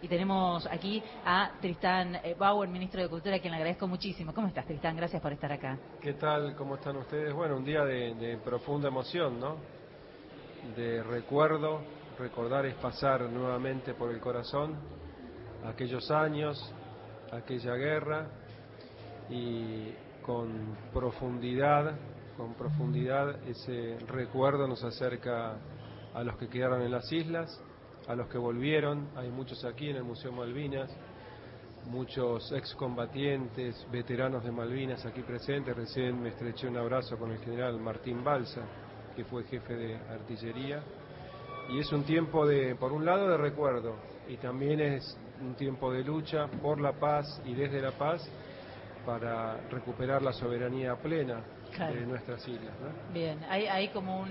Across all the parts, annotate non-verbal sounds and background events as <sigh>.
Y tenemos aquí a Tristán eh, Bauer, ministro de Cultura, a quien le agradezco muchísimo. ¿Cómo estás, Tristán? Gracias por estar acá. ¿Qué tal? ¿Cómo están ustedes? Bueno, un día de, profunda emoción, ¿no? De recuerdo. Recordar es pasar nuevamente por el corazón aquellos años, aquella guerra y con profundidad, con profundidad ese recuerdo nos acerca a los que quedaron en las islas a los que volvieron, hay muchos aquí en el Museo Malvinas, muchos excombatientes, veteranos de Malvinas aquí presentes, recién me estreché un abrazo con el general Martín Balsa, que fue jefe de artillería, y es un tiempo de, por un lado, de recuerdo, y también es un tiempo de lucha por la paz y desde la paz para recuperar la soberanía plena de nuestras islas. Bien, hay, hay como un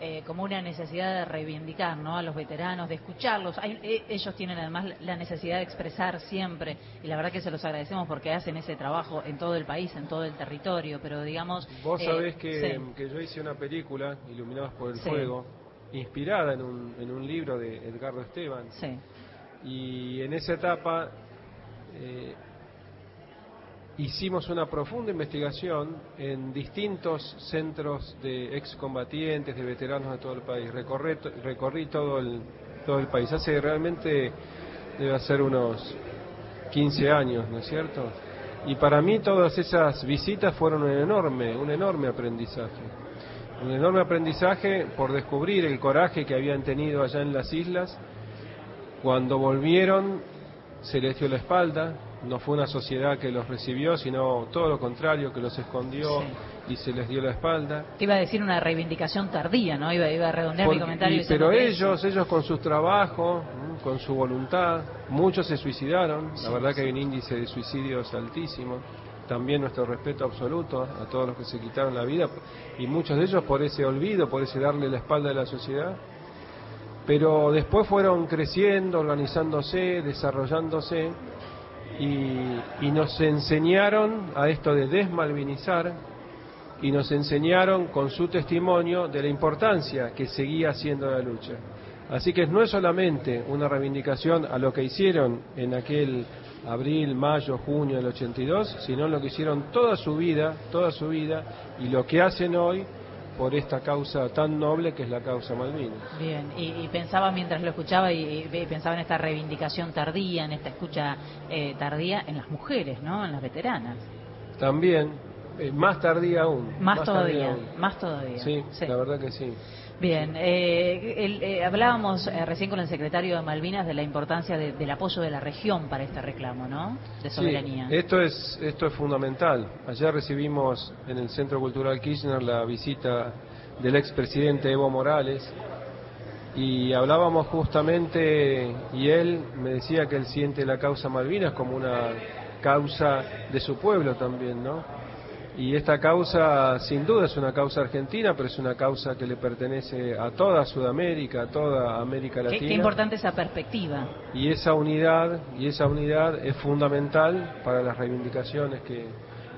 eh, como una necesidad de reivindicar ¿no? a los veteranos, de escucharlos. Eh, ellos tienen además la necesidad de expresar siempre, y la verdad que se los agradecemos porque hacen ese trabajo en todo el país, en todo el territorio, pero digamos... Vos sabés eh, que, yo hice una película, Iluminados por el Fuego, inspirada en un, en un libro de Edgardo Esteban. Y en esa etapa hicimos una profunda investigación en distintos centros de excombatientes, de veteranos de todo el país. Recorrí, recorrí todo, el, todo el país. Hace realmente, debe ser unos 15 años, ¿no es cierto? Y para mí todas esas visitas fueron un enorme, un enorme aprendizaje. Un enorme aprendizaje por descubrir el coraje que habían tenido allá en las islas. Cuando volvieron, se les dio la espalda, no fue una sociedad que los recibió, sino todo lo contrario, que los escondió y se les dio la espalda. Iba a decir una reivindicación tardía, ¿no? Iba, iba a redondear mi comentario. pero ellos, ellos con su trabajo, con su voluntad, muchos se suicidaron. la verdad que hay un índice de suicidios altísimo. También nuestro respeto absoluto a todos los que se quitaron la vida y muchos de ellos por ese olvido, por ese darle la espalda a la sociedad. Pero después fueron creciendo, organizándose, desarrollándose y, nos enseñaron a esto de desmalvinizar y nos enseñaron con su testimonio de la importancia que seguía haciendo la lucha. Así que no es solamente una reivindicación a lo que hicieron en aquel abril, mayo, junio del 82, sino lo que hicieron toda su vida, toda su vida y lo que hacen hoy por esta causa tan noble que es la causa Malvinas. Bien, y, pensaba mientras lo escuchaba y, pensaba en esta reivindicación tardía, en esta escucha eh, tardía en las mujeres, ¿no? En las veteranas. También, eh, más tardía aún. Más, todavía, más todavía. sí, la verdad que sí. Bien, eh, eh, hablábamos recién con el secretario de Malvinas de la importancia del apoyo de la región para este reclamo, ¿no? De soberanía. Sí, esto es esto es fundamental. Ayer recibimos en el Centro Cultural Kirchner la visita del expresidente Evo Morales y hablábamos justamente y él me decía que él siente la causa Malvinas como una causa de su pueblo también, ¿no? Y esta causa, sin duda, es una causa argentina, pero es una causa que le pertenece a toda Sudamérica, a toda América Latina. Qué, importante esa perspectiva. Y esa unidad, y esa unidad es fundamental para las reivindicaciones que,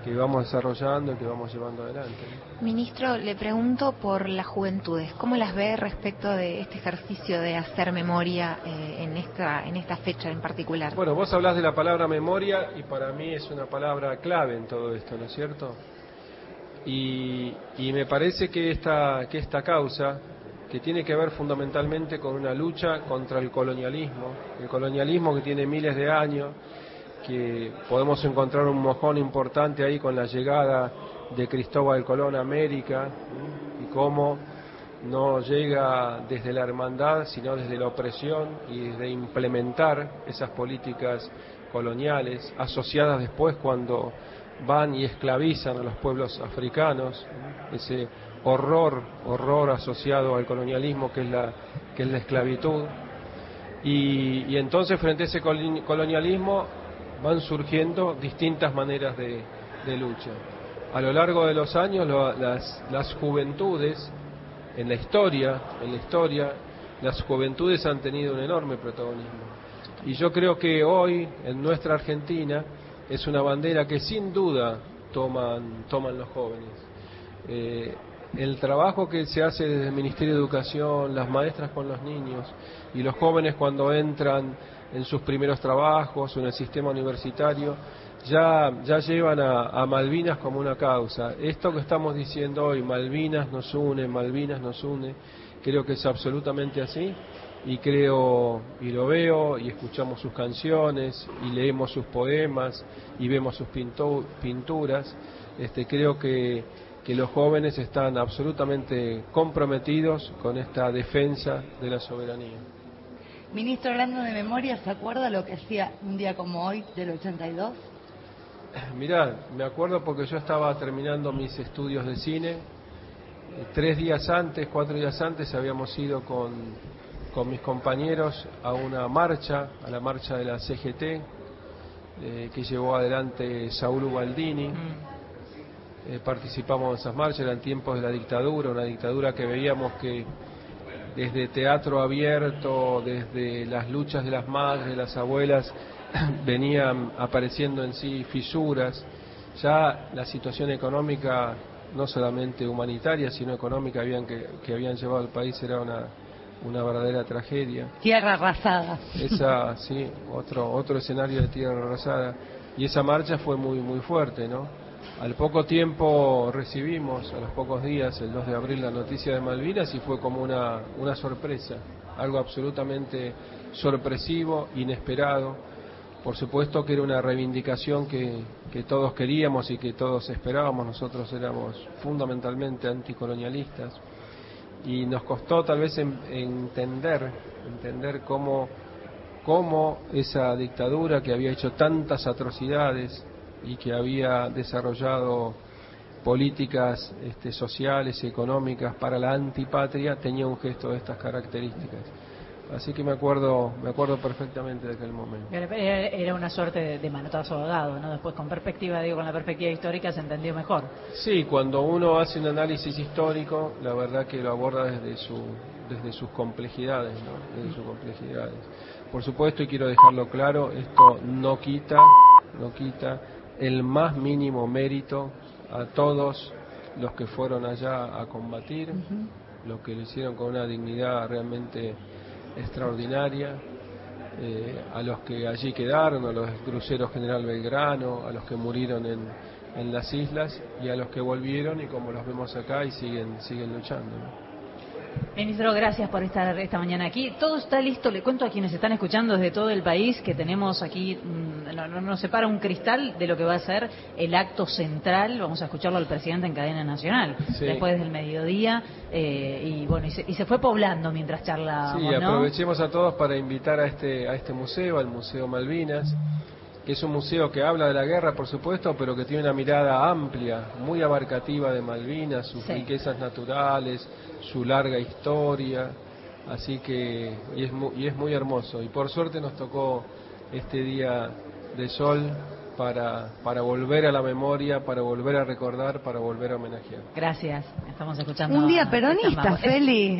que vamos desarrollando y que vamos llevando adelante. Ministro, le pregunto por las juventudes. ¿Cómo las ve respecto de este ejercicio de hacer memoria eh, en, esta, en esta fecha en particular? Bueno, vos hablas de la palabra memoria y para mí es una palabra clave en todo esto, ¿no es cierto? Y, y me parece que esta, que esta causa, que tiene que ver fundamentalmente con una lucha contra el colonialismo, el colonialismo que tiene miles de años, que podemos encontrar un mojón importante ahí con la llegada de Cristóbal Colón a América y cómo no llega desde la hermandad, sino desde la opresión y desde implementar esas políticas coloniales asociadas después cuando van y esclavizan a los pueblos africanos, ese horror, horror asociado al colonialismo que es la, que es la esclavitud. Y, y entonces frente a ese colonialismo van surgiendo distintas maneras de, lucha. A lo largo de los años las, las juventudes, en la historia, en la historia, las juventudes han tenido un enorme protagonismo. Y yo creo que hoy, en nuestra Argentina, es una bandera que sin duda toman, toman los jóvenes. Eh, el trabajo que se hace desde el Ministerio de Educación, las maestras con los niños y los jóvenes cuando entran en sus primeros trabajos o en el sistema universitario, ya, ya llevan a, Malvinas como una causa. Esto que estamos diciendo hoy, Malvinas nos une, Malvinas nos une, creo que es absolutamente así y creo y lo veo y escuchamos sus canciones y leemos sus poemas y vemos sus pinturas. Este, creo que, que los jóvenes están absolutamente comprometidos con esta defensa de la soberanía. Ministro, hablando de memoria, ¿se acuerda lo que hacía un día como hoy del 82? <clears throat> Mirá, me acuerdo porque yo estaba terminando mis estudios de cine. Tres días antes, cuatro días antes, habíamos ido con, con mis compañeros a una marcha, a la marcha de la CGT, eh, que llevó adelante Saúl Ubaldini. Eh, participamos en esas marchas, eran tiempos de la dictadura, una dictadura que veíamos que desde teatro abierto, desde las luchas de las madres, de las abuelas, <clears throat> venían apareciendo en sí fisuras. Ya la situación económica, no solamente humanitaria, sino económica habían que, que habían llevado al país era una, una verdadera tragedia. Tierra arrasada. Esa, <laughs> sí, otro, otro escenario de tierra arrasada. Y esa marcha fue muy, muy fuerte, ¿no? Al poco tiempo recibimos, a los pocos días, el 2 de abril, la noticia de Malvinas y fue como una, una sorpresa, algo absolutamente sorpresivo, inesperado. Por supuesto que era una reivindicación que, que todos queríamos y que todos esperábamos, nosotros éramos fundamentalmente anticolonialistas y nos costó tal vez en, entender, entender cómo, cómo esa dictadura que había hecho tantas atrocidades y que había desarrollado políticas este, sociales y económicas para la antipatria tenía un gesto de estas características. Así que me acuerdo, me acuerdo perfectamente de aquel momento. Era una suerte de, manotazo ahogado, ¿no? Después con perspectiva, digo, con la perspectiva histórica se entendió mejor. Sí, cuando uno hace un análisis histórico, la verdad que lo aborda desde su, desde sus complejidades, ¿no? Desde sus complejidades. Por supuesto, y quiero dejarlo claro, esto no quita, no quita el más mínimo mérito a todos los que fueron allá a combatir, uh -huh. los que lo hicieron con una dignidad realmente extraordinaria, eh, a los que allí quedaron, a los cruceros General Belgrano, a los que murieron en, en, las islas y a los que volvieron y como los vemos acá y siguen, siguen luchando. ¿no? Ministro, gracias por estar esta mañana aquí. Todo está listo, le cuento a quienes están escuchando desde todo el país que tenemos aquí, no, no, nos separa un cristal de lo que va a ser el acto central, vamos a escucharlo al presidente en cadena nacional, sí. después del mediodía, eh, y bueno, y se, y se, fue poblando mientras charlábamos. Sí, aprovechemos ¿no? a todos para invitar a este, a este museo, al Museo Malvinas, que es un museo que habla de la guerra, por supuesto, pero que tiene una mirada amplia, muy abarcativa de Malvinas, sus sí. riquezas naturales, su larga historia, así que y es, muy, y es muy hermoso. Y por suerte nos tocó este día de sol para, para volver a la memoria, para volver a recordar, para volver a homenajear. Gracias, estamos escuchando. Un día peronista, Feli.